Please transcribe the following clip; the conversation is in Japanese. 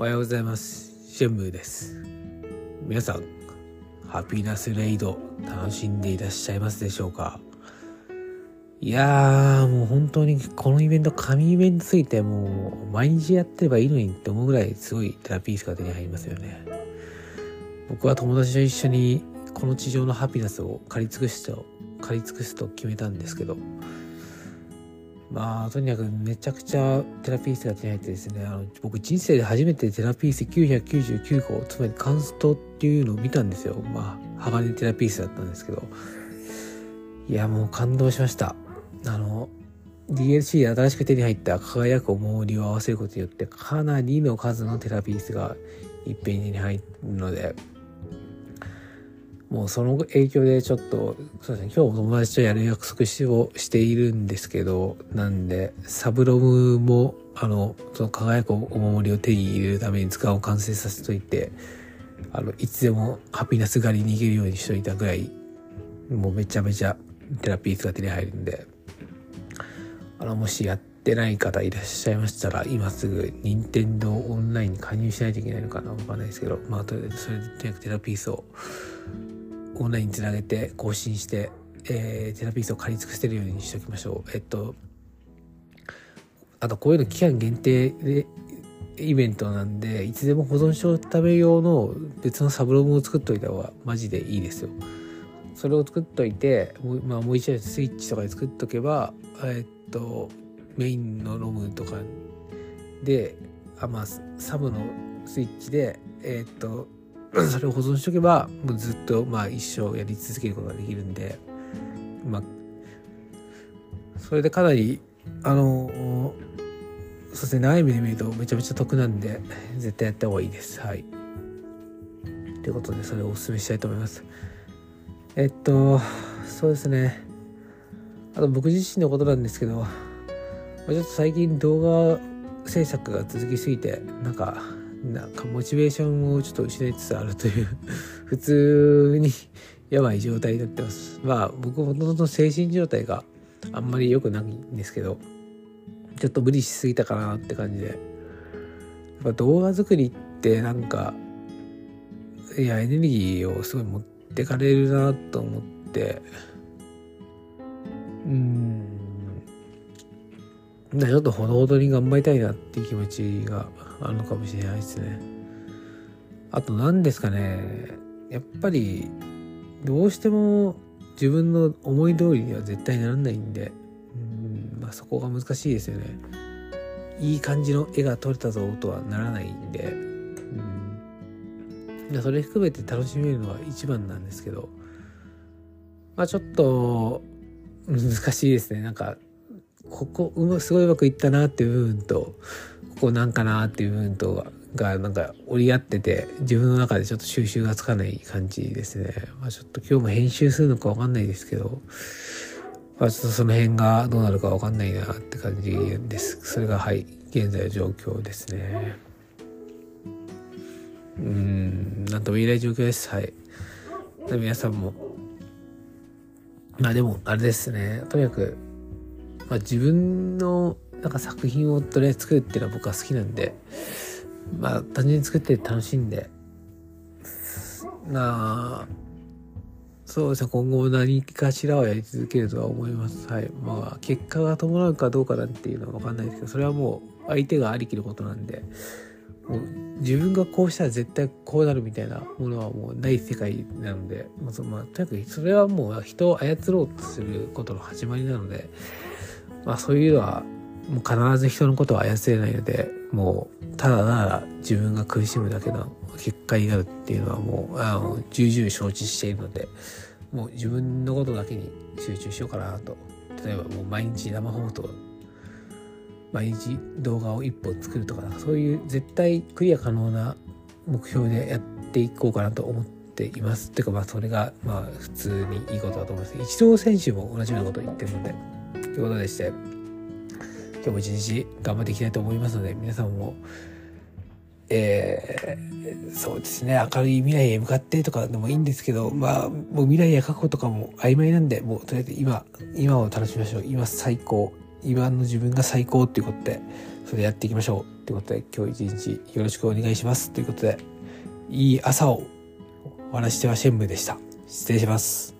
おはようございます。シェンムーです。皆さん、ハピナスレイド楽しんでいらっしゃいますでしょうか？いやー、もう本当にこのイベント、神イベントすぎて、もう毎日やってればいいのにって思うぐらいすごいテラピースが手に入りますよね。僕は友達と一緒にこの地上のハピナスを借り尽くすと、借り尽くすと決めたんですけど、まあ、とにかくめちゃくちゃテラピースが手に入ってですね、あの、僕人生で初めてテラピース999個、つまりカンストっていうのを見たんですよ。まあ、鋼テラピースだったんですけど。いや、もう感動しました。あの、DLC で新しく手に入った輝くお守りを合わせることによって、かなりの数のテラピースがいっぺんに入るので、もうその影響でちょっと、そうですね、今日お友達とやる約束しをしているんですけど、なんで、サブロムも、あの、その輝くお守りを手に入れるために図鑑を完成させといて、あの、いつでもハピナス狩りに行けるようにしといたぐらい、もうめちゃめちゃテラピースが手に入るんで、あの、もしやってない方いらっしゃいましたら、今すぐ、任天堂オンラインに加入しないといけないのかなわかんないですけど、まあ、とりあえずそれでとにかくテラピースを、オンラインにつなげて更新して、えーテラピースを借り尽くせるようにしておきましょう。えっと、あとこういうの期間限定でイベントなんで、いつでも保存しておくため用の別のサブログを作っといた方がマジでいいですよ。それを作っといて、もう,、まあ、もう一台スイッチとかで作っとけば、えっと、メインのロムとかで、あまあ、サブのスイッチで、えっと、それを保存しとけば、もうずっと、まあ、一生やり続けることができるんで、まあ、それでかなり、あの、そうですね、長い目で見るとめちゃめちゃ得なんで、絶対やった方がいいです。はい。ということで、それをお勧めしたいと思います。えっと、そうですね。あと僕自身のことなんですけど、ちょっと最近動画制作が続きすぎて、なんか、なんかモチベーションをちょっと失いつつあるという 普通にやばい状態になってます。まあ僕もともと精神状態があんまり良くないんですけど、ちょっと無理しすぎたかなって感じで。やっぱ動画作りってなんか、いや、エネルギーをすごい持ってかれるなと思って、うん、ちょっとほどほどに頑張りたいなっていう気持ちがあるのかもしれないですね。あと何ですかね、やっぱりどうしても自分の思い通りには絶対ならないんで、うんまあ、そこが難しいですよね。いい感じの絵が撮れたぞとはならないんで、うん、それ含めて楽しめるのは一番なんですけど、まあちょっと難しいですね。なんか、ここうますごいうまくいったなっていう部分と、ここなんかなっていう部分とが、なんか折り合ってて、自分の中でちょっと収集がつかない感じですね。まあちょっと今日も編集するのかわかんないですけど、まあちょっとその辺がどうなるかわかんないなって感じです。それがはい、現在の状況ですね。うん、なんとも言えない状況です。はい。で皆さんも、まあでも、あれですね、とにかく、まあ、自分のなんか作品をとりあえず作るっていうのは僕は好きなんで、まあ単純に作って楽しんで、まあ、そうですね、今後も何かしらはやり続けるとは思います。はい。まあ、結果が伴うかどうかなんていうのはわかんないですけど、それはもう相手がありきのことなんで、もう自分がこうしたら絶対こうなるみたいなものはもうない世界なので、まあまあ、とにかくそれはもう人を操ろうとすることの始まりなので、まあそういうのはもう必ず人のことは操れないので、もうただただ自分が苦しむだけの結果になるっていうのはもうあの重々承知しているので、もう自分のことだけに集中しようかなと。例えばもう毎日生放送、毎日動画を一本作るとか、そういう絶対クリア可能な目標でやっていこうかなと思っていますっ。ていうかまあそれがまあ普通にいいことだと思います。一郎選手も同じようなことを言ってるので、ということでして、今日も一日頑張っていきたいと思いますので、皆さんも、えー、そうですね、明るい未来へ向かってとかでもいいんですけど、まあ、もう未来や過去とかも曖昧なんで、もうとりあえず今、今を楽しみましょう。今最高。今の自分が最高っていうことで、それやっていきましょうってことで、今日一日よろしくお願いしますということで、いい朝をお話してはシェンムでした。失礼します。